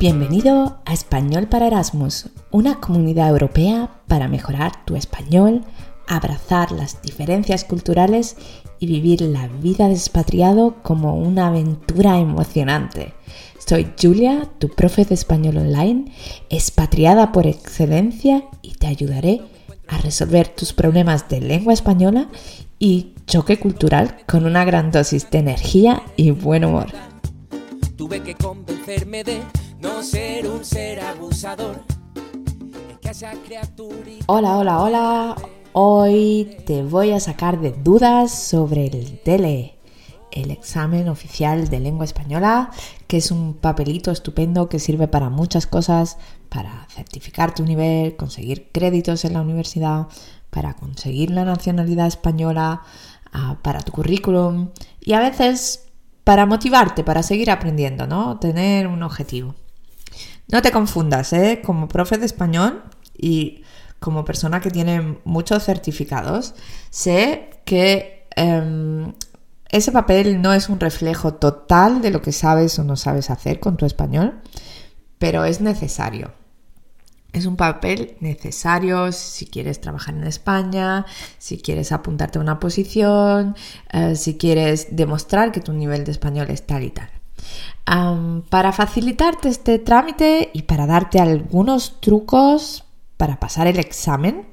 Bienvenido a Español para Erasmus, una comunidad europea para mejorar tu español, abrazar las diferencias culturales y vivir la vida de expatriado como una aventura emocionante. Soy Julia, tu profe de español online, expatriada por excelencia y te ayudaré a resolver tus problemas de lengua española y choque cultural con una gran dosis de energía y buen humor. Tuve que convencerme de no ser un ser abusador. Hola, hola, hola. Hoy te voy a sacar de dudas sobre el DELE, el examen oficial de lengua española, que es un papelito estupendo que sirve para muchas cosas, para certificar tu nivel, conseguir créditos en la universidad, para conseguir la nacionalidad española, ah, para tu currículum y a veces para motivarte, para seguir aprendiendo, ¿no? Tener un objetivo. No te confundas, ¿eh? Como profe de español y como persona que tiene muchos certificados, sé que em, ese papel no es un reflejo total de lo que sabes o no sabes hacer con tu español, pero es necesario. Es un papel necesario si quieres trabajar en España, si quieres apuntarte a una posición, eh, si quieres demostrar que tu nivel de español es tal y tal. Para facilitarte este trámite y para darte algunos trucos para pasar el examen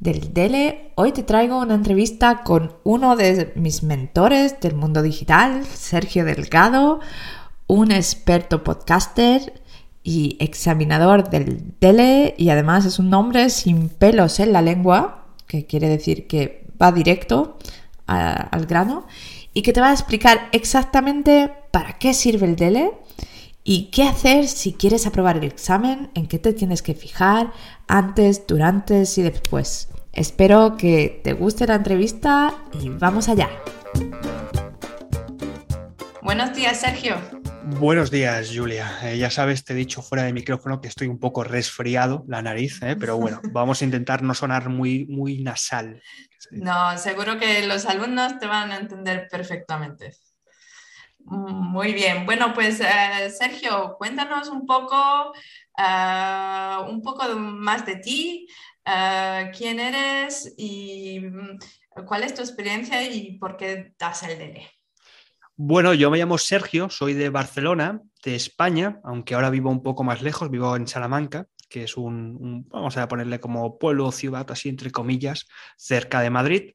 del DELE, hoy te traigo una entrevista con uno de mis mentores del mundo digital, Sergio Delgado, un experto podcaster y examinador del DELE y además es un hombre sin pelos en la lengua, que quiere decir que va directo al grano y que te va a explicar exactamente para qué sirve el DELE y qué hacer si quieres aprobar el examen, en qué te tienes que fijar antes, durante y después. Espero que te guste la entrevista y vamos allá. Buenos días, Sergio. Buenos días, Julia. Eh, ya sabes, te he dicho fuera de micrófono que estoy un poco resfriado la nariz, eh, pero bueno, vamos a intentar no sonar muy, muy nasal. No, seguro que los alumnos te van a entender perfectamente. Muy bien. Bueno, pues eh, Sergio, cuéntanos un poco, un poco más de ti, quién eres y mm, cuál es tu experiencia y por qué das el DL. Bueno, yo me llamo Sergio, soy de Barcelona, de España, aunque ahora vivo un poco más lejos, vivo en Salamanca, que es un, vamos a ponerle como pueblo o ciudad, así entre comillas, cerca de Madrid,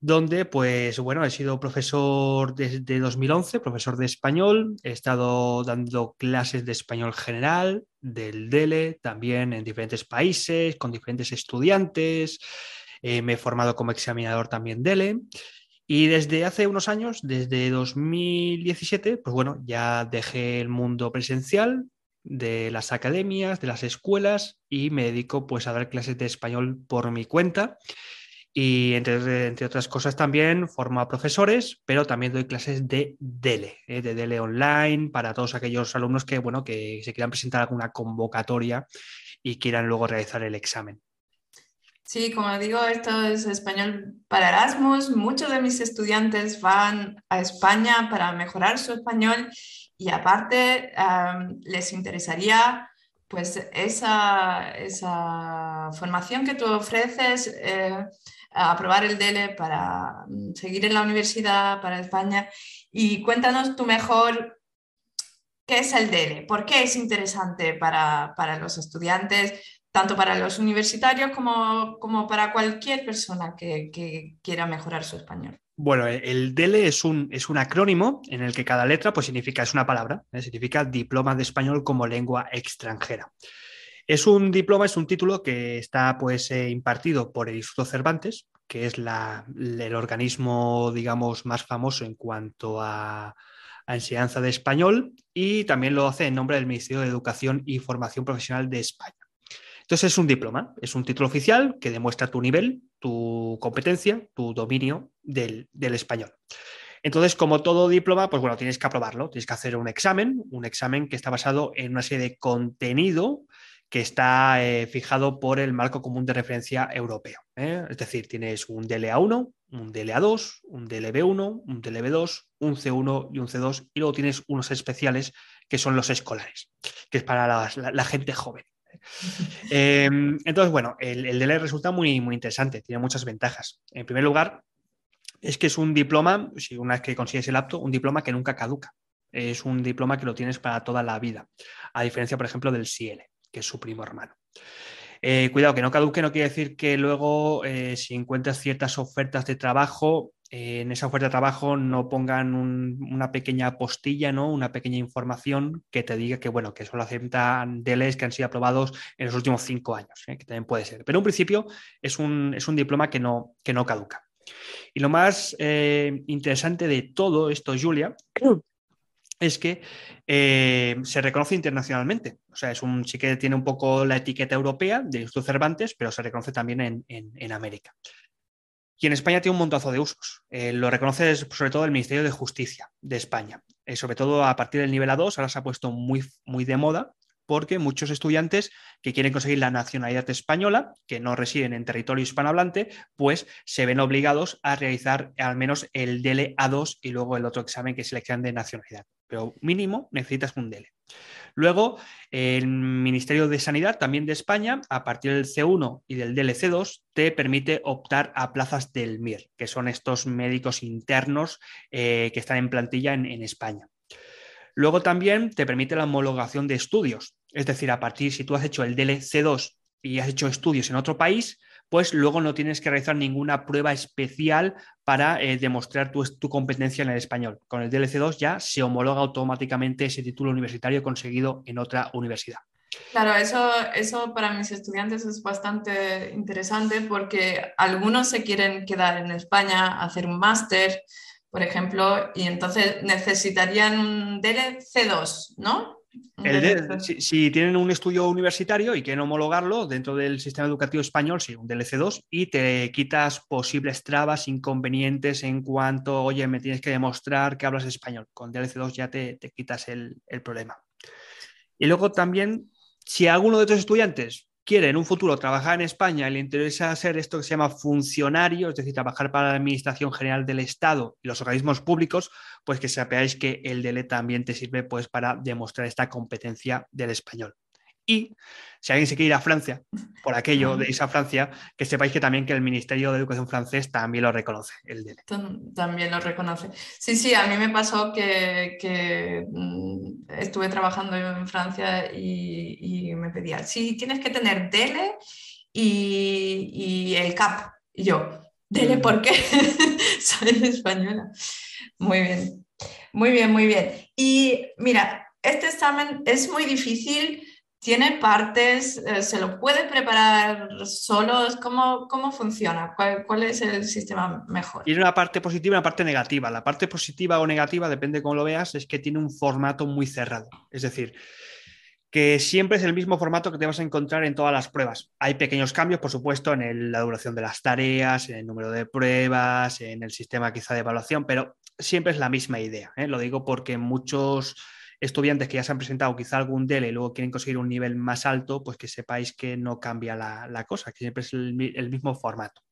donde pues bueno, he sido profesor desde 2011, profesor de español, he estado dando clases de español general, del DELE, también en diferentes países, con diferentes estudiantes, eh, me he formado como examinador también DELE. Y desde hace unos años, desde 2017, pues bueno, ya dejé el mundo presencial de las academias, de las escuelas y me dedico pues a dar clases de español por mi cuenta. Y entre, entre otras cosas también formo a profesores, pero también doy clases de DELE, ¿eh? de DELE online para todos aquellos alumnos que, bueno, que se quieran presentar alguna convocatoria y quieran luego realizar el examen. Sí, como digo, esto es español para Erasmus. Muchos de mis estudiantes van a España para mejorar su español y aparte les interesaría pues esa, esa, formación que tú ofreces, eh, aprobar el DELE para mm, seguir en la universidad, para España. Y cuéntanos tú mejor qué es el DELE, por qué es interesante para, para los estudiantes, tanto para los universitarios como, como para cualquier persona que, quiera mejorar su español. Bueno, el DELE es un, es un acrónimo en el que cada letra pues, significa, es una palabra, ¿eh? significa Diploma de Español como Lengua Extranjera. Es un diploma, es un título que está pues, eh, impartido por el Instituto Cervantes, que es la, el organismo, digamos, más famoso en cuanto a, a enseñanza de español y también lo hace en nombre del Ministerio de Educación y Formación Profesional de España. Entonces es un diploma, es un título oficial que demuestra tu nivel, tu competencia, tu dominio del, español. Entonces, como todo diploma, pues bueno, tienes que aprobarlo, tienes que hacer un examen, un examen que está basado en una serie de contenido que está eh, fijado por el marco común de referencia europeo. ¿eh? Es decir, tienes un DLA1, un DLA2, un DLB1, un DLB2, un C1 y un C2, y luego tienes unos especiales que son los escolares, que es para la, gente joven. Em, entonces, bueno, el, el DELE resulta muy, muy interesante, tiene muchas ventajas. En primer lugar, es que es un diploma, si una vez que consigues el apto, un diploma que nunca caduca. Es un diploma que lo tienes para toda la vida, a diferencia, por ejemplo, del CIEL, que es su primo hermano. Eh, cuidado, que no caduque no quiere decir que luego, eh, si encuentras ciertas ofertas de trabajo, eh, en esa oferta de trabajo no pongan una pequeña postilla, ¿no? Una pequeña información que te diga que, bueno, que solo aceptan DLs que han sido aprobados en los últimos cinco años, que también puede ser. Pero en principio es un, es un diploma que no, que no caduca. Y lo más interesante de todo esto, Julia, es que eh, se reconoce internacionalmente. O sea, es un, sí que tiene un poco la etiqueta europea de Instituto Cervantes, pero se reconoce también en, América. Y en España tiene un montazo de usos. Eh, lo reconoce sobre todo el Ministerio de Justicia de España. Eh, sobre todo a partir del nivel A2, ahora se ha puesto muy, muy de moda porque muchos estudiantes que quieren conseguir la nacionalidad española, que no residen en territorio hispanohablante, pues se ven obligados a realizar al menos el DELE A2 y luego el otro examen que es de nacionalidad. Pero mínimo necesitas un DELE. Luego, el Ministerio de Sanidad, también de España, a partir del C1 y del DLC2, te permite optar a plazas del MIR, que son estos médicos internos eh, que están en plantilla en, en España. Luego también te permite la homologación de estudios, es decir, a partir si tú has hecho el DLC2 y has hecho estudios en otro país, pues luego no tienes que realizar ninguna prueba especial para eh, demostrar tu, competencia en el español. Con el DLC2 ya se homologa automáticamente ese título universitario conseguido en otra universidad. Claro, eso, eso para mis estudiantes es bastante interesante porque algunos se quieren quedar en España, hacer un máster, por ejemplo, y entonces necesitarían un DLC2, ¿no? Si, tienen un estudio universitario y quieren homologarlo dentro del sistema educativo español, sí, un DLC2, y te quitas posibles trabas, inconvenientes en cuanto, oye, me tienes que demostrar que hablas español. Con DLC2 ya te, te quitas el, el problema. Y luego también, si alguno de tus estudiantes quiere en un futuro trabajar en España y le interesa ser esto que se llama funcionario, es decir, trabajar para la Administración General del Estado y los organismos públicos, pues que sepáis que el DELE también te sirve pues, para demostrar esta competencia del español. Y si alguien se quiere ir a Francia, por aquello de irse a Francia, que sepáis que también que el Ministerio de Educación francés también lo reconoce, el DELE. También lo reconoce. Sí, sí, a mí me pasó que, mm, estuve trabajando en Francia y, me pedía, sí, tienes que tener DELE y, el CAP. Y yo, ¿DELE mm. por qué? Soy española. Muy bien, muy bien, muy bien. Y mira, este examen es muy difícil ¿Tiene partes? Eh, ¿Se lo puede preparar solo? ¿Cómo, cómo funciona? ¿Cuál, es el sistema mejor? Tiene una parte positiva y una parte negativa. La parte positiva o negativa, depende de cómo lo veas, es que tiene un formato muy cerrado. Es decir, que siempre es el mismo formato que te vas a encontrar en todas las pruebas. Hay pequeños cambios, por supuesto, en la duración de las tareas, en el número de pruebas, en el sistema quizá de evaluación, pero siempre es la misma idea. ¿eh? Lo digo porque muchos estudiantes que ya se han presentado quizá algún DELE y luego quieren conseguir un nivel más alto, pues que sepáis que no cambia la, cosa, que siempre es el, mismo formato.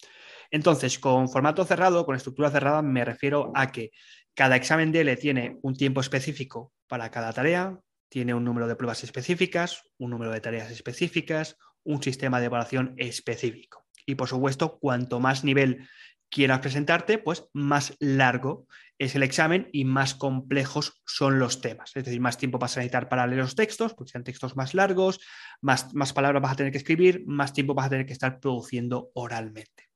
Entonces, con formato cerrado, con estructura cerrada, me refiero a que cada examen DELE tiene un tiempo específico para cada tarea, tiene un número de pruebas específicas, un número de tareas específicas, un sistema de evaluación específico. Y por supuesto, cuanto más nivel quieras presentarte, pues más largo es el examen y más complejos son los temas. Es decir, más tiempo vas a necesitar para leer los textos, porque sean textos más largos, más, más palabras vas a tener que escribir, más tiempo vas a tener que estar produciendo oralmente.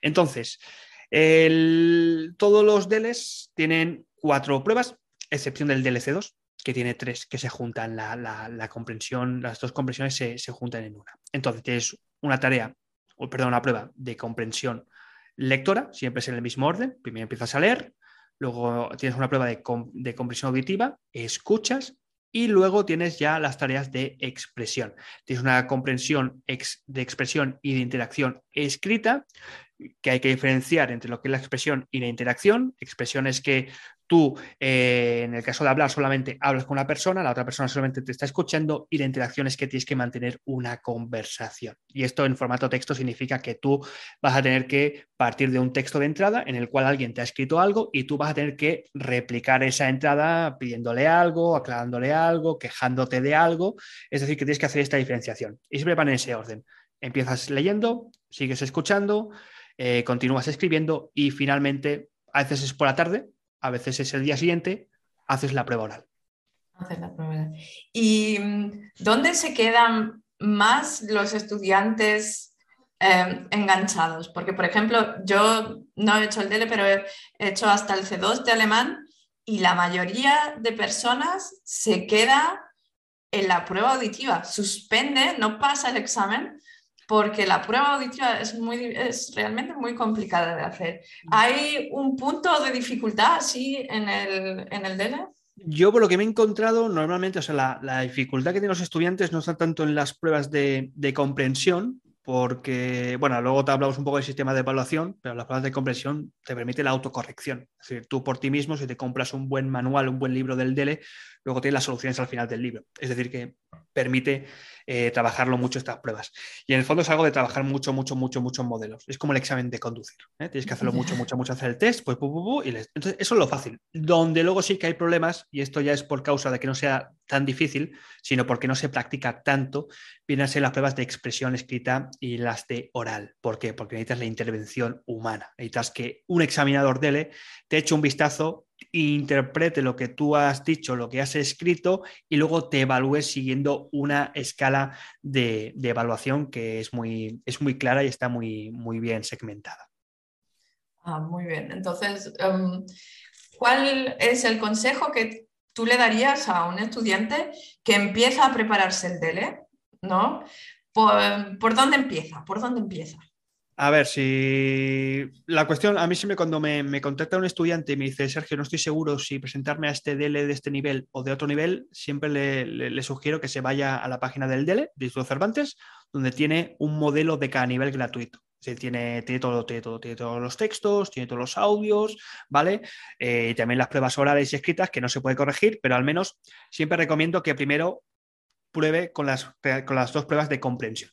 Entonces, todos los DELES tienen cuatro pruebas, excepción del DLC2, que tiene tres que se juntan, la, comprensión, las dos comprensiones se, se, juntan en una. Entonces, tienes una tarea, o perdón, una prueba de comprensión lectora, siempre es en el mismo orden. Primero empiezas a leer, luego tienes una prueba de, comprensión auditiva, escuchas y luego tienes ya las tareas de expresión. Tienes una comprensión de expresión y de interacción escrita, que hay que diferenciar entre lo que es la expresión y la interacción. Expresión es que Tú, eh, en el caso de hablar, solamente hablas con una persona, la otra persona solamente te está escuchando y la interacción es que tienes que mantener una conversación. Y esto en formato texto significa que tú vas a tener que partir de un texto de entrada en el cual alguien te ha escrito algo y tú vas a tener que replicar esa entrada pidiéndole algo, aclarándole algo, quejándote de algo. Es decir, que tienes que hacer esta diferenciación. Y siempre van en ese orden. Empiezas leyendo, sigues escuchando, eh, continúas escribiendo y finalmente, a veces es por la tarde, a veces es el día siguiente, haces la prueba oral. Haces la prueba oral. ¿Y mm, dónde se quedan más los estudiantes em, enganchados? Porque, por ejemplo, yo no he hecho el DELE, pero he hecho hasta el C2 de alemán y la mayoría de personas se queda en la prueba auditiva, suspende, no pasa el examen porque la prueba auditiva es, muy, es realmente muy complicada de hacer. ¿Hay un punto de dificultad así en el, en el DELE? Yo, por lo que me he encontrado, normalmente, o sea, la, la, dificultad que tienen los estudiantes no está tanto en las pruebas de, de, comprensión, porque, bueno, luego te hablamos un poco del sistema de evaluación, pero las pruebas de comprensión te permite la autocorrección. Es decir, tú por ti mismo, si te compras un buen manual, un buen libro del DELE, luego tienes las soluciones al final del libro. Es decir, que permite eh, trabajarlo mucho estas pruebas. Y en el fondo es algo de trabajar mucho, mucho, mucho, muchos modelos. Es como el examen de conducir. ¿eh? Tienes que hacerlo mucho, mucho, mucho, hacer el test, pues, y entonces eso es lo fácil. Donde luego sí que hay problemas, y esto ya es por causa de que no sea tan difícil, sino porque no se practica tanto, vienen a ser las pruebas de expresión escrita y las de oral. ¿Por qué? Porque necesitas la intervención humana. Necesitas que un examinador DELE te eche un vistazo interprete lo que tú has dicho, lo que has escrito y luego te evalúes siguiendo una escala de, evaluación que es muy, es muy clara y está muy, muy bien segmentada. Ah, muy bien. Entonces, em, ¿cuál es el consejo que tú le darías a un estudiante que empieza a prepararse el DELE? ¿No? ¿Por, ¿por dónde empieza? ¿Por dónde empieza? A ver, si la cuestión, a mí siempre cuando me, contacta un estudiante y me dice, Sergio, no estoy seguro si presentarme a este DELE de este nivel o de otro nivel, siempre le, sugiero que se vaya a la página del DELE, de Cervantes, donde tiene un modelo de cada nivel gratuito. Tiene, tiene, todo, tiene, todo, tiene todos los textos, tiene todos los audios, ¿vale? Eh, y también las pruebas orales y escritas que no se puede corregir, pero al menos siempre recomiendo que primero pruebe con las, con las dos pruebas de comprensión.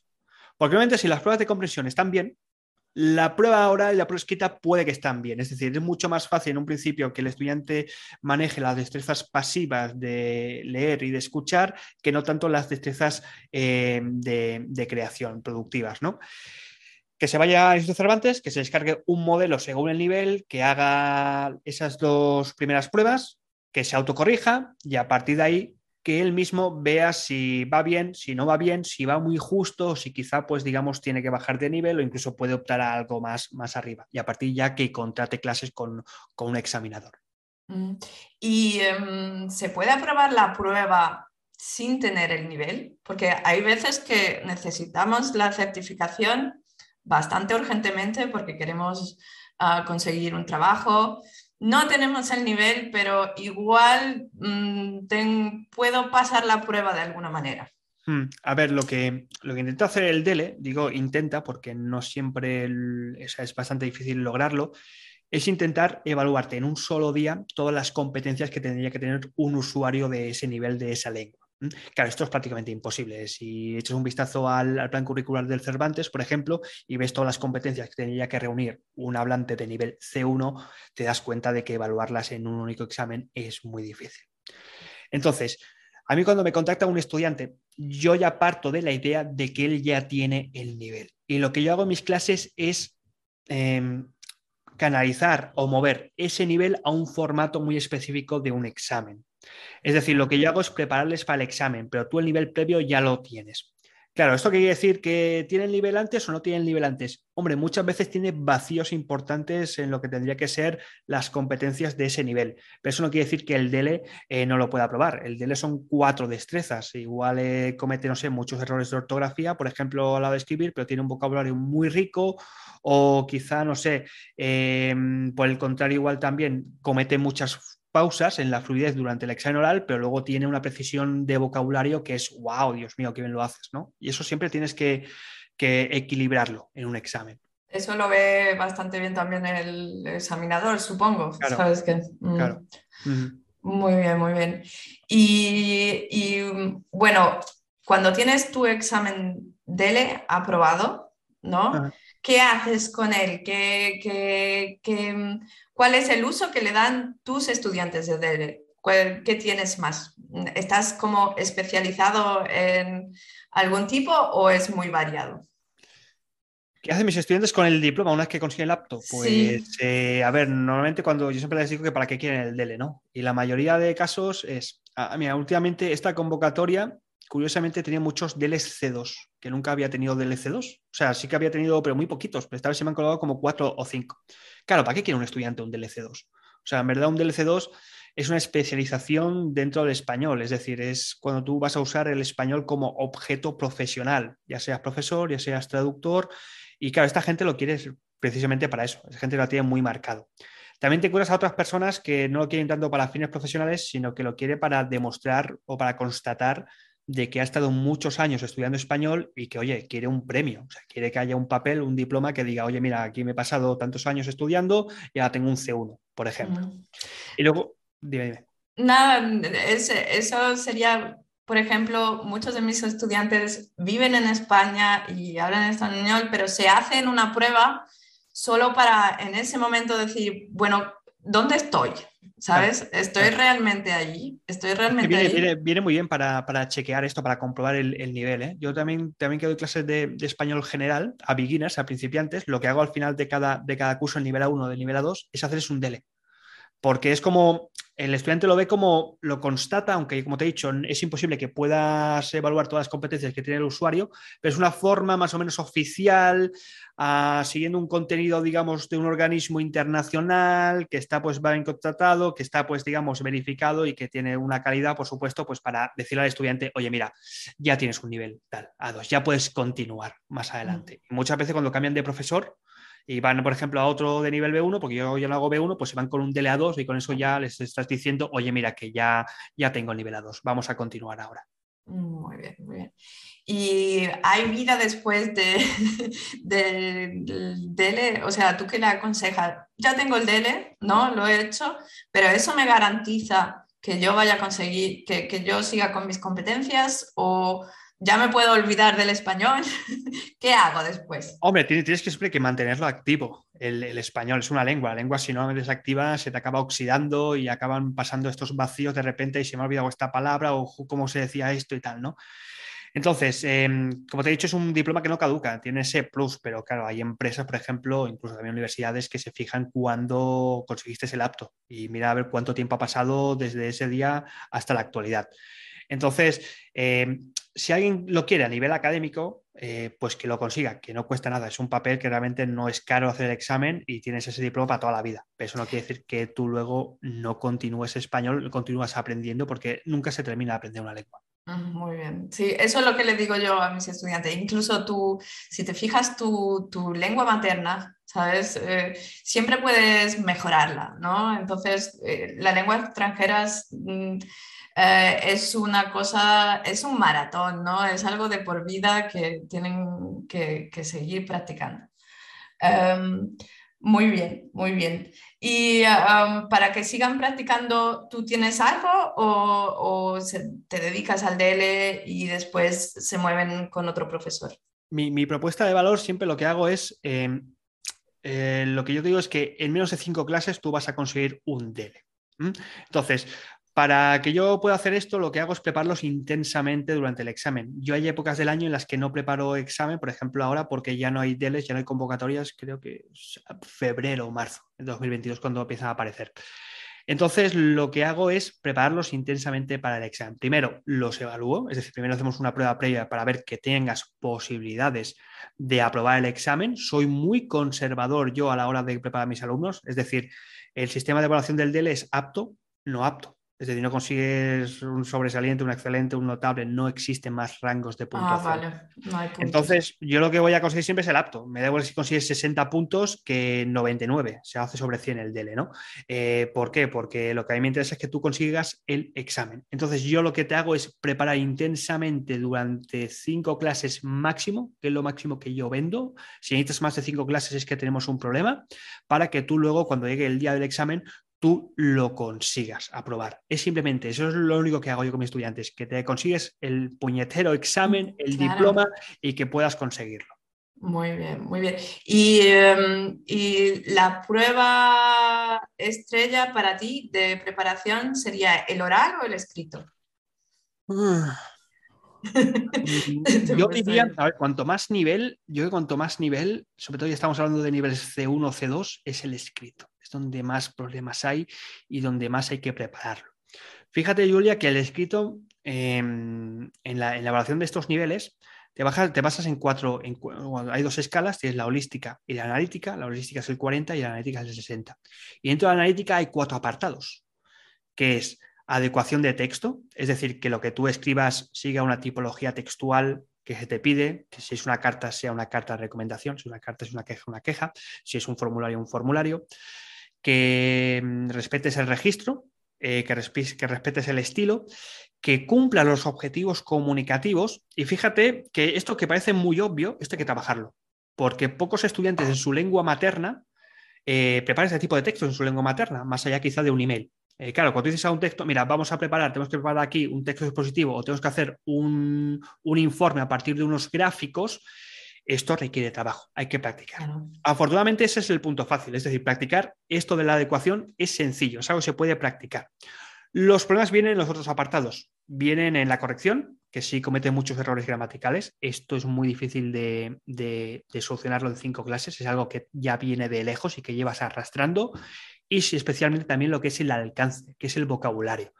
Porque obviamente si las pruebas de comprensión están bien, la prueba oral y la prueba escrita puede que estén bien, es decir, es mucho más fácil en un principio que el estudiante maneje las destrezas pasivas de leer y de escuchar que no tanto las destrezas eh, de, creación productivas, ¿no? Que se vaya a Instituto Cervantes, que se descargue un modelo según el nivel, que haga esas dos primeras pruebas, que se autocorrija y a partir de ahí que él mismo vea si va bien, si no va bien, si va muy justo, si quizá, pues digamos, tiene que bajar de nivel o incluso puede optar a algo más, más arriba. Y a partir ya que contrate clases con, un examinador. Mm. ¿Y em, se puede aprobar la prueba sin tener el nivel? Porque hay veces que necesitamos la certificación bastante urgentemente porque queremos ah, conseguir un trabajo no tenemos el nivel, pero igual mm, puedo pasar la prueba de alguna manera. Hmm, a ver, lo que, lo que intenta hacer el DELE, digo intenta porque no siempre es bastante difícil lograrlo, es intentar evaluarte en un solo día todas las competencias que tendría que tener un usuario de ese nivel de esa lengua. Claro, esto es prácticamente imposible. Si echas un vistazo al, plan curricular del Cervantes, por ejemplo, y ves todas las competencias que tendría que reunir un hablante de nivel C1, te das cuenta de que evaluarlas en un único examen es muy difícil. Entonces, a mí cuando me contacta un estudiante, yo ya parto de la idea de que él ya tiene el nivel. Y lo que yo hago en mis clases es em, canalizar o mover ese nivel a un formato muy específico de un examen. Es decir, lo que yo hago es prepararles para el examen, pero tú el nivel previo ya lo tienes. Claro, ¿esto quiere decir que tiene el nivel antes o no tiene el nivel antes? Hombre, muchas veces tiene vacíos importantes en lo que tendría que ser las competencias de ese nivel. Pero eso no quiere decir que el DELE eh, no lo pueda probar. El DELE son cuatro destrezas. Igual eh, comete, no sé, muchos errores de ortografía, por ejemplo, a la de escribir, pero tiene un vocabulario muy rico. O quizá, no sé, eh, por el contrario, igual también comete muchas pausas en la fluidez durante el examen oral, pero luego tiene una precisión de vocabulario que es, wow, Dios mío, qué bien lo haces, ¿no? Y eso siempre tienes que, equilibrarlo en un examen. Eso lo ve bastante bien también el examinador, supongo. Claro, ¿Sabes qué? Mm. Claro. Muy bien, muy bien. Y, y, bueno, cuando tienes tu examen DELE aprobado, ¿no? ¿Qué haces con él? ¿Qué, qué- qué- cuál es el uso que le dan tus estudiantes de DELE? ¿Cuál- ¿Qué tienes más? ¿Estás como especializado en algún tipo o es muy variado? ¿Qué hacen mis estudiantes con el diploma una vez que consiguen el apto? Pues, Sí. eh, a ver, normalmente cuando yo siempre les digo que para qué quieren el DELE, ¿no? Y la mayoría de casos es, ah, mira, últimamente esta convocatoria, curiosamente, tenía muchos DLs C2, que nunca había tenido DL C2. O sea, sí que había tenido, pero muy poquitos, pero esta vez se me han colgado como cuatro o cinco. Claro, ¿para qué quiere un estudiante un DLC2? O sea, en verdad un DLC2 es una especialización dentro del español, es decir, es cuando tú vas a usar el español como objeto profesional, ya seas profesor, ya seas traductor, y claro, esta gente lo quiere precisamente para eso, es gente lo tiene muy marcado. También te encuentras a otras personas que no lo quieren tanto para fines profesionales, sino que lo quiere para demostrar o para constatar de que ha estado muchos años estudiando español y que, oye, quiere un premio, o sea, quiere que haya un papel, un diploma que diga, oye, mira, aquí me he pasado tantos años estudiando y ahora tengo un C1, por ejemplo. Y luego, dime, dime. Nada, es- eso sería, por ejemplo, muchos de mis estudiantes viven en España y hablan español, pero se hacen una prueba solo para en ese momento decir, bueno, ¿dónde estoy? ¿Sabes? ¿Estoy realmente allí? ¿Estoy realmente viene, allí? viene- viene muy bien para, para chequear esto, para comprobar el, el nivel. ¿eh? Yo también, también que doy clases de, de español general a beginners, a principiantes, lo que hago al final de cada, de cada curso, el nivel A1, del nivel A2, es hacerles un DELE. Porque es como, el estudiante lo ve como, lo constata, aunque como te he dicho, es imposible que puedas evaluar todas las competencias que tiene el usuario, pero es una forma más o menos oficial, ah, siguiendo un contenido, digamos, de un organismo internacional que está pues bien contratado, que está pues, digamos, verificado y que tiene una calidad, por supuesto, pues para decirle al estudiante, oye, mira, ya tienes un nivel tal, A2, ya puedes continuar más adelante. Y muchas veces cuando cambian de profesor, y van, por ejemplo, a otro de nivel B1, porque yo ya lo hago B1, pues se van con un DLA2 y con eso ya les estás diciendo, oye, mira, que ya, ya tengo el nivel A2, vamos a continuar ahora. Muy bien, muy bien. ¿Y hay vida después de, de- del DELE? O sea, ¿tú qué le aconsejas? Ya tengo el DELE, ¿no? Lo he hecho, pero ¿eso me garantiza que yo vaya a conseguir, que, que yo siga con mis competencias o ya me puedo olvidar del español? ¿Qué hago después? Hombre, tienes, que siempre que mantenerlo activo. El, español es una lengua. La lengua, si no la desactiva, se te acaba oxidando y acaban pasando estos vacíos de repente y se me ha olvidado esta palabra o cómo se decía esto y tal, ¿no? Entonces, eh, como te he dicho, es un diploma que no caduca, tiene ese plus, pero claro, hay empresas, por ejemplo, incluso también universidades que se fijan cuándo conseguiste el apto y mira a ver cuánto tiempo ha pasado desde ese día hasta la actualidad. Entonces, eh, si alguien lo quiere a nivel académico, eh, pues que lo consiga, que no cuesta nada. Es un papel que realmente no es caro hacer el examen y tienes ese diploma para toda la vida. Pero eso no quiere decir que tú luego no continúes español, continúas aprendiendo porque nunca se termina de aprender una lengua. Mm, Muy bien. Sí, eso es lo que le digo yo a mis estudiantes. Incluso tú, si te fijas tu, tu lengua materna, ¿sabes? Eh, siempre puedes mejorarla, ¿no? Entonces, eh, la lengua extranjera es, mm, eh, es una cosa, es un maratón, ¿no? Es algo de por vida que tienen que, seguir practicando. Em, muy bien, muy bien. Y para que sigan practicando, ¿tú tienes algo o, te dedicas al DL y después se mueven con otro profesor? Mi, mi propuesta de valor siempre lo que hago es, eh, lo que yo digo es que en menos de cinco clases tú vas a conseguir un DELE. Entonces, para que yo pueda hacer esto, lo que hago es prepararlos intensamente durante el examen. Yo hay épocas del año en las que no preparo examen, por ejemplo ahora porque ya no hay DELES, ya no hay convocatorias, creo que es febrero o marzo de 2022 cuando empiezan a aparecer. Entonces, lo que hago es prepararlos intensamente para el examen. Primero, los evalúo, es decir, primero hacemos una prueba previa para ver que tengas posibilidades de aprobar el examen. Soy muy conservador yo a la hora de preparar a mis alumnos, es decir, el sistema de evaluación del DELE es apto, no apto. Es decir, no consigues un sobresaliente, un excelente, un notable, no existen más rangos de puntuación. Ah, vale. No hay puntos. Entonces, yo lo que voy a conseguir siempre es el apto. Me da igual si consigues 60 puntos que 99. Se hace sobre 100 el DELE, ¿no? Eh, ¿Por qué? Porque lo que a mí me interesa es que tú consigas el examen. Entonces, yo lo que te hago es preparar intensamente durante cinco clases máximo, que es lo máximo que yo vendo. Si necesitas más de cinco clases es que tenemos un problema, para que tú luego, cuando llegue el día del examen, tú lo consigas aprobar. Es simplemente, eso es lo único que hago yo con mis estudiantes, que te consigues el puñetero examen, el Claro. diploma y que puedas conseguirlo. Muy bien, muy bien. Y, em, y la prueba estrella para ti de preparación sería el oral o el escrito? Te Yo diría, a ver, cuanto más nivel, yo creo que cuanto más nivel, sobre todo ya estamos hablando de niveles C1, C2, es el escrito. Donde más problemas hay y donde más hay que prepararlo. Fíjate, Julia, que el escrito eh, en, la, evaluación de estos niveles te, bajas, te basas en cuatro, hay dos escalas, tienes la holística y la analítica. La holística es el 40 y la analítica es el 60. Y dentro de la analítica hay cuatro apartados, que es adecuación de texto, es decir, que lo que tú escribas siga una tipología textual que se te pide, que si es una carta sea una carta de recomendación, si una carta es una queja, una queja, si es un formulario, un formulario, que mm, respetes el registro, eh, que, respi- que respetes el estilo, que cumpla los objetivos comunicativos y fíjate que esto que parece muy obvio, esto hay que trabajarlo, porque pocos estudiantes en su lengua materna eh, preparan este tipo de textos en su lengua materna, más allá quizá de un email. Eh, claro, cuando dices a un texto, mira, vamos a preparar, tenemos que preparar aquí un texto expositivo o tenemos que hacer un, un informe a partir de unos gráficos, esto requiere trabajo, hay que practicar. Claro. Afortunadamente ese es el punto fácil, es decir, practicar esto de la adecuación es sencillo, es algo que se puede practicar. Los problemas vienen en los otros apartados, vienen en la corrección, que sí comete muchos errores gramaticales, esto es muy difícil de, de- de solucionarlo en cinco clases, es algo que ya viene de lejos y que llevas arrastrando, y especialmente también lo que es el alcance, que es el vocabulario.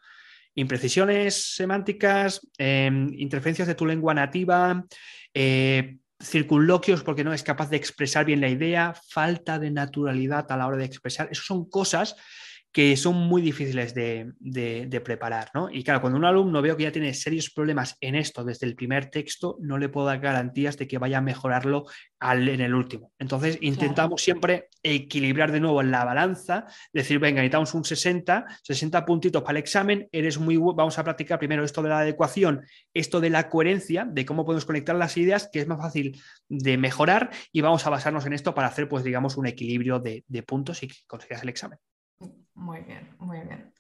Imprecisiones semánticas, eh, interferencias de tu lengua nativa, eh, circunloquios porque no es capaz de expresar bien la idea, falta de naturalidad a la hora de expresar. Esas son cosas que son muy difíciles de, de- de preparar. ¿no? Y claro, cuando un alumno veo que ya tiene serios problemas en esto desde el primer texto, no le puedo dar garantías de que vaya a mejorarlo al, en el último. Entonces, intentamos siempre equilibrar de nuevo la balanza, decir, venga, necesitamos un 60, 60 puntitos para el examen, eres muy vamos a practicar primero esto de la adecuación, esto de la coherencia, de cómo podemos conectar las ideas, que es más fácil de mejorar, y vamos a basarnos en esto para hacer, pues, digamos, un equilibrio de, de puntos y que consigas el examen. Muy bien, muy bien.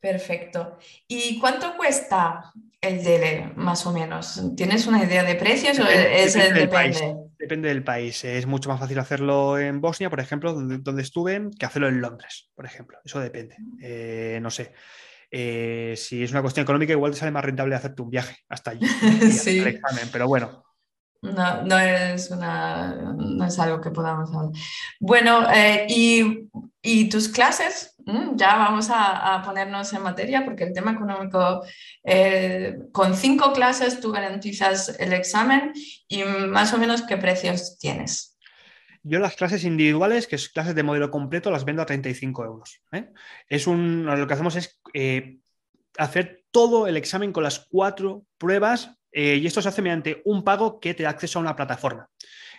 Perfecto. ¿Y cuánto cuesta el DELE, más o menos? ¿Tienes una idea de precios o Depende- es, depende del país. Depende del país. Es mucho más fácil hacerlo en Bosnia, por ejemplo, donde, donde estuve, que hacerlo en Londres, por ejemplo. Eso depende. Eh, no sé. Eh, si es una cuestión económica, igual te sale más rentable hacerte un viaje hasta allí Sí. el examen. Pero bueno, No, no es una, no es algo que podamos hablar. Bueno, eh, y, y tus clases, Mm, ya vamos a, ponernos en materia porque el tema económico, eh, con cinco clases tú garantizas el examen y más o menos qué precios tienes. Yo las clases individuales, que es clases de modelo completo, las vendo a 35 euros. ¿eh? Es un, lo que hacemos es hacer todo el examen con las cuatro pruebas eh, y esto se hace mediante un pago que te da acceso a una plataforma.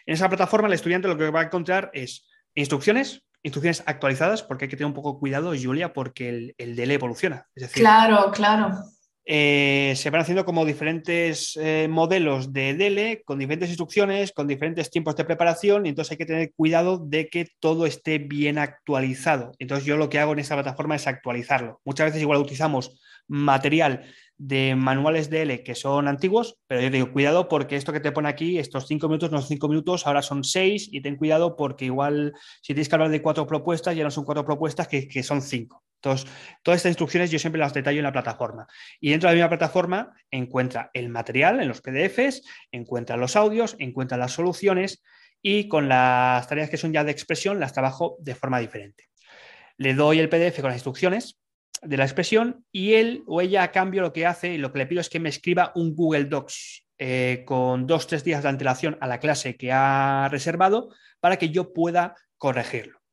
En esa plataforma el estudiante lo que va a encontrar es instrucciones, instrucciones actualizadas, porque hay que tener un poco cuidado, Julia, porque el, el DL evoluciona. Claro, claro. Eh, se van haciendo como diferentes eh, modelos de DL con diferentes instrucciones, con diferentes tiempos de preparación, y entonces hay que tener cuidado de que todo esté bien actualizado. Entonces yo lo que hago en esta plataforma es actualizarlo. Muchas veces igual utilizamos material de manuales DL que son antiguos, pero yo digo, cuidado porque esto que te pone aquí, estos cinco minutos, no son cinco minutos, ahora son seis, y ten cuidado porque igual si tienes que hablar de cuatro propuestas, ya no son cuatro propuestas, que son cinco. Entonces, todas estas instrucciones yo siempre las detallo en la plataforma. Y dentro de la misma plataforma encuentra el material en los PDFs, encuentra los audios, encuentra las soluciones y con las tareas que son ya de expresión las trabajo de forma diferente. Le doy el PDF con las instrucciones de la expresión y él o ella a cambio lo que hace y lo que le pido es que me escriba un Google Docs eh, con dos, tres días de antelación a la clase que ha reservado para que yo pueda corregirlo.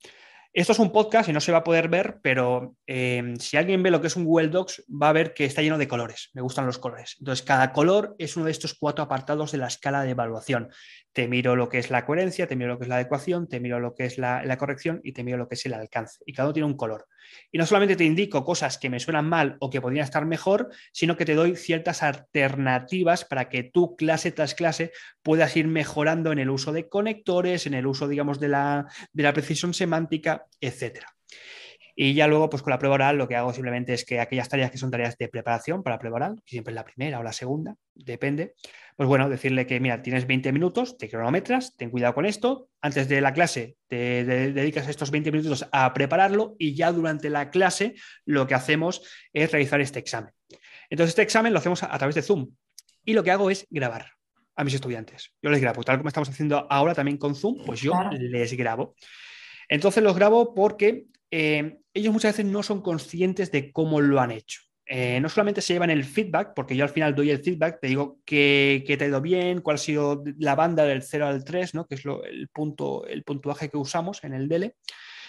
Esto es un podcast y no se va a poder ver, pero eh, si alguien ve lo que es un Google Docs, va a ver que está lleno de colores. Me gustan los colores. Entonces, cada color es uno de estos cuatro apartados de la escala de evaluación. Te miro lo que es la coherencia, te miro lo que es la adecuación, te miro lo que es la, la corrección y te miro lo que es el alcance. Y cada uno tiene un color. Y no solamente te indico cosas que me suenan mal o que podrían estar mejor, sino que te doy ciertas alternativas para que tú, clase tras clase, puedas ir mejorando en el uso de conectores, en el uso, digamos, de la, de la precisión semántica, etcétera. Y ya luego, pues con la prueba oral, lo que hago simplemente es que aquellas tareas que son tareas de preparación para la prueba oral, que siempre es la primera o la segunda, depende, pues bueno, decirle que, mira, tienes 20 minutos, te cronometras, ten cuidado con esto, antes de la clase te dedicas estos 20 minutos a prepararlo y ya durante la clase lo que hacemos es realizar este examen. Entonces, este examen lo hacemos a, través de Zoom y lo que hago es grabar a mis estudiantes. Yo les grabo, tal como estamos haciendo ahora también con Zoom, pues yo les grabo. Entonces los grabo porque eh, ellos muchas veces no son conscientes de cómo lo han hecho. Eh, no solamente se llevan el feedback, porque yo al final doy el feedback, te digo que, te ha ido bien, cuál ha sido la banda del 0 al 3, ¿no? que es el, punto, el puntuaje que usamos en el DELE,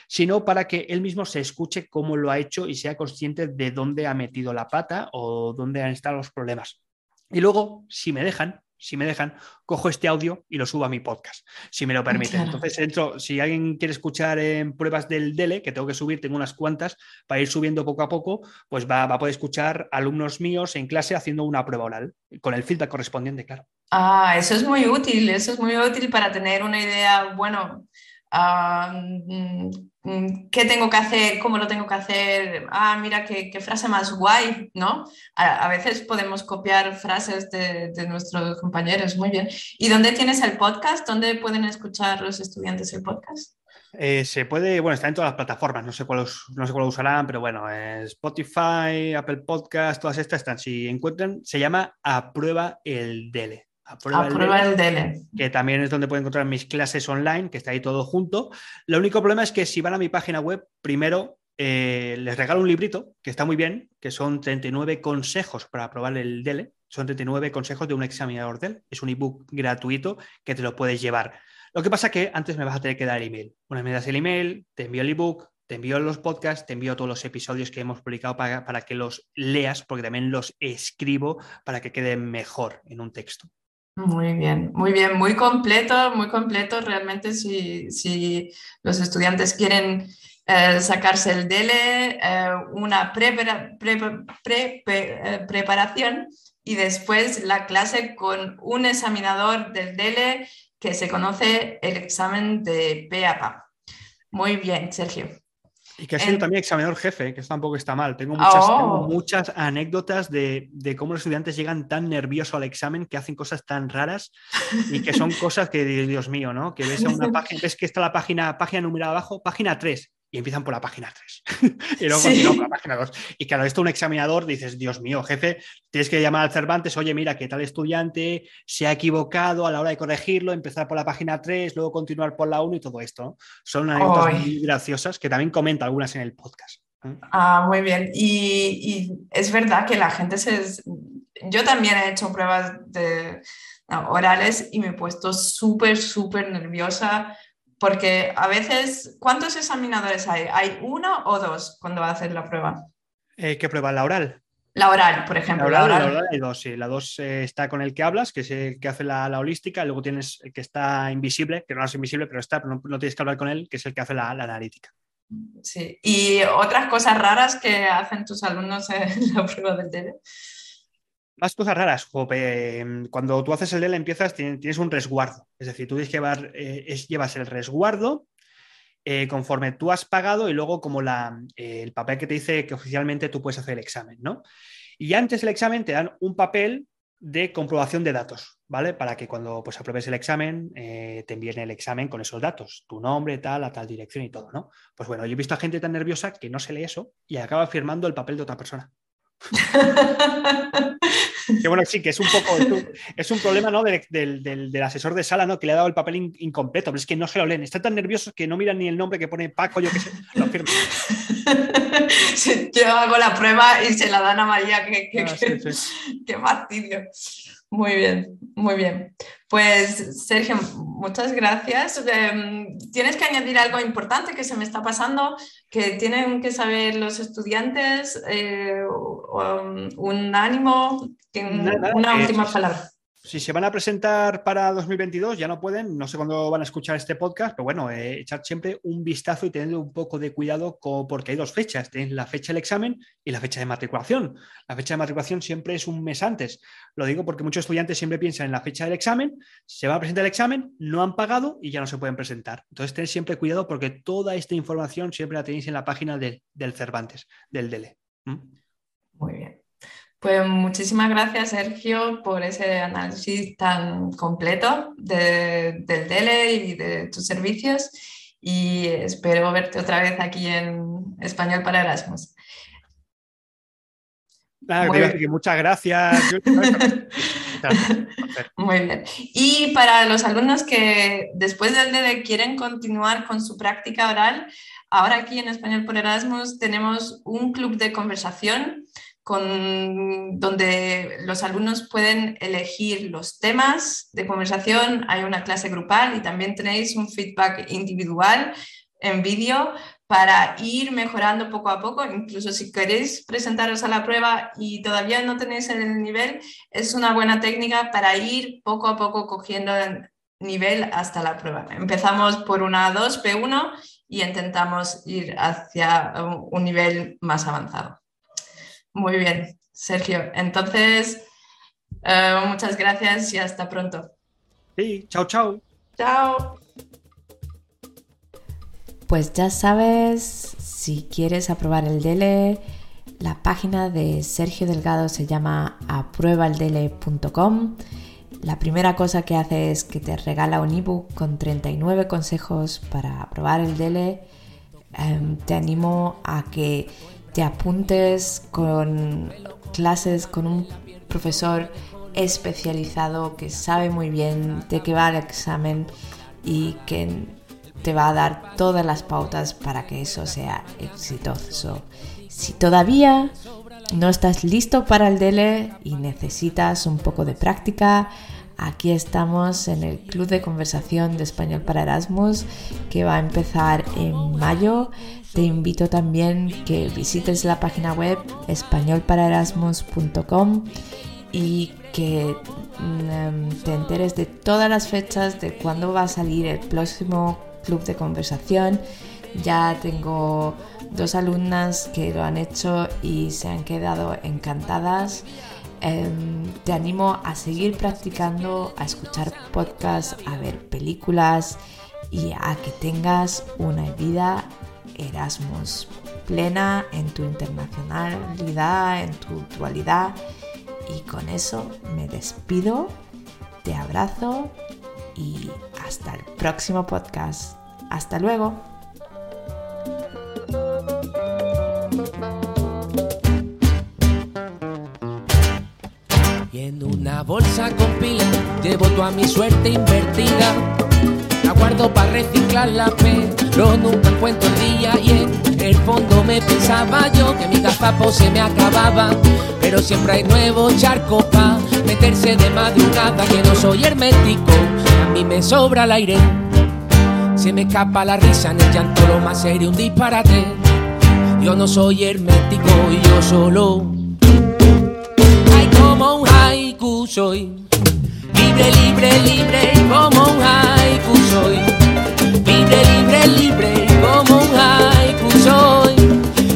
sino para que él mismo se escuche cómo lo ha hecho y sea consciente de dónde ha metido la pata o dónde han estado los problemas. Y luego, si me dejan, si me dejan, cojo este audio y lo subo a mi podcast, si me lo permiten. Entonces, entro, si alguien quiere escuchar en pruebas del DELE, que tengo que subir, tengo unas cuantas, para ir subiendo poco a poco, pues va, a poder escuchar alumnos míos en clase haciendo una prueba oral, con el feedback correspondiente, claro. Ah, eso es muy útil, eso es muy útil para tener una idea, bueno, ah, mm, Mm, ¿Qué tengo que hacer? ¿Cómo lo tengo que hacer? Ah, mira qué, frase más guay, ¿no? A, veces podemos copiar frases de, nuestros compañeros, muy bien. ¿Y dónde tienes el podcast? ¿Dónde pueden escuchar los estudiantes el podcast? Eh, se puede, bueno, está en todas las plataformas, no sé cuál, no sé cuál usarán, pero bueno, Spotify, Apple Podcast, todas estas están. Si encuentran, se llama A Prueba el Dele. A prueba, el, DELE, Que también es donde pueden encontrar mis clases online, que está ahí todo junto. Lo único problema es que si van a mi página web, primero eh, les regalo un librito, que está muy bien, que son 39 consejos para aprobar el DELE. Son 39 consejos de un examinador DEL. Es un ebook gratuito que te lo puedes llevar. Lo que pasa que antes me vas a tener que dar el email. Una vez me das el email, te envío el ebook, te envío los podcasts, te envío todos los episodios que hemos publicado para, para que los leas, porque también los escribo para que queden mejor en un texto. Muy bien, muy bien, muy completo, muy completo. Realmente si, los estudiantes quieren eh, sacarse el DELE, eh, una eh, preparación y después la clase con un examinador del DELE que se conoce el examen de PAPA. Muy bien, Sergio. Y que ha sido también examinador jefe, que eso tampoco está mal. Tengo muchas, oh. muchas anécdotas de, cómo los estudiantes llegan tan nerviosos al examen, que hacen cosas tan raras y que son cosas que, Dios mío, ¿no? Que ves a una página, ves que está la página, página numerada abajo, página 3, y empiezan por la página 3 y luego continúan por la página 2. Y claro, esto un examinador dices, Dios mío, jefe, tienes que llamar al Cervantes, oye, mira, que tal estudiante se ha equivocado a la hora de corregirlo, empezar por la página 3, luego continuar por la 1 y todo esto. Son anécdotas muy graciosas que también comenta algunas en el podcast. Ah, muy bien. Y, es verdad que la gente se... Yo también he hecho pruebas de orales y me he puesto súper, súper nerviosa porque a veces, ¿cuántos examinadores hay? ¿Hay uno o dos cuando va a hacer la prueba? Eh, ¿Qué prueba? ¿La oral? La oral, por ejemplo. La oral, hay dos, sí. La dos eh, está con el que hablas, que es el que hace la, holística, luego tienes el que está invisible, que no es invisible, pero está, no, tienes que hablar con él, que es el que hace la, la analítica. Sí, y otras cosas raras que hacen tus alumnos en la prueba del TV. Más cosas raras, em, cuando tú haces el DEL empiezas, tienes un resguardo. Es decir, tú tienes que llevar, eh, llevas el resguardo eh, conforme tú has pagado y luego como eh, el papel que te dice que oficialmente tú puedes hacer el examen. Y antes del examen te dan un papel de comprobación de datos, ¿vale? Para que cuando pues, apruebes el examen te envíen el examen con esos datos, tu nombre, tal, a tal dirección y todo. Pues bueno, yo he visto a gente tan nerviosa que no se lee eso y acaba firmando el papel de otra persona. Que bueno, sí, que es un poco, es un, problema ¿no? del, asesor de sala, ¿no? Que le ha dado el papel incompleto, pero es que no se lo leen. Están tan nerviosos que no miran ni el nombre que pone Paco, yo qué sé, lo firmo. yo hago la prueba y se la dan a María, que, que, ah, Muy bien, muy bien. Pues Sergio, muchas gracias. Em, Tienes que añadir algo importante que se me está pasando, que tienen que saber los estudiantes, eh, um, un ánimo, una última palabra si se van a presentar para 2022, ya no pueden, no sé cuándo van a escuchar este podcast, pero bueno, eh, echar siempre un vistazo y tener un poco de cuidado porque hay dos fechas, tenéis la fecha del examen y la fecha de matriculación. La fecha de matriculación siempre es un mes antes. Lo digo porque muchos estudiantes siempre piensan en la fecha del examen, se van a presentar el examen, no han pagado y ya no se pueden presentar. Entonces, tened siempre cuidado porque toda esta información siempre la tenéis en la página del Cervantes, del DELE. Muy bien. Pues muchísimas gracias, Sergio, por ese análisis tan completo del tele y de tus servicios y espero verte otra vez aquí en Español para Erasmus. muchas gracias. Muy bien. Y para los alumnos que después del DELE quieren continuar con su práctica oral, ahora aquí en Español por Erasmus tenemos un club de conversación con, donde los alumnos pueden elegir los temas de conversación, hay una clase grupal y también tenéis un feedback individual en vídeo para ir mejorando poco a poco. Incluso si queréis presentaros a la prueba y todavía no tenéis el nivel, es una buena técnica para ir poco a poco cogiendo el nivel hasta la prueba. Empezamos por una 2, P1 y intentamos ir hacia un nivel más avanzado. Muy bien, Sergio. Entonces, eh, muchas gracias y hasta pronto. Sí, chao, chao. Chao. Pues ya sabes, si quieres aprobar el DELE, la página de Sergio Delgado se llama apruebaldele.com. La primera cosa que hace es que te regala un ebook con 39 consejos para aprobar el DELE. Em, te animo a que te apuntes con clases con un profesor especializado que sabe muy bien de qué va el examen y que te va a dar todas las pautas para que eso sea exitoso. Si todavía no estás listo para el DELE y necesitas un poco de práctica, aquí estamos en el Club de Conversación de Español para Erasmus que va a empezar en mayo. Te invito también que visites la página web españolparaerasmus.com y que mm, te enteres de todas las fechas de cuándo va a salir el próximo club de conversación. Ya tengo dos alumnas que lo han hecho y se han quedado encantadas. Em, te animo a seguir practicando, a escuchar podcasts, a ver películas y a que tengas una vida Erasmus, plena en tu internacionalidad, en tu dualidad. Y con eso me despido, te abrazo y hasta el próximo podcast. Hasta luego. Bolsa con pila llevo toda mi suerte invertida. La guardo para reciclarla, pero nunca encuentro el día y en el fondo me pensaba yo que mi gafapo se me acababa. Pero siempre hay nuevos charcos pa' meterse de madrugada, que no soy hermético, a mí me sobra el aire. Se me escapa la risa en el llanto, lo más serio, un disparate. Yo no soy hermético y yo solo. Como un haiku soy. Libre, libre, libre, como un haiku soy. Libre, libre, libre, como un haiku soy.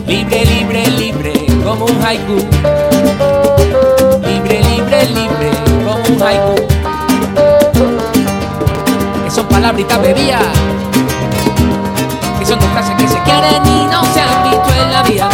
Libre, libre, libre, como un haiku. Libre, libre, libre, como un haiku. Que son palabritas bebías. Que son dos que se quieren y no se han visto en la vida.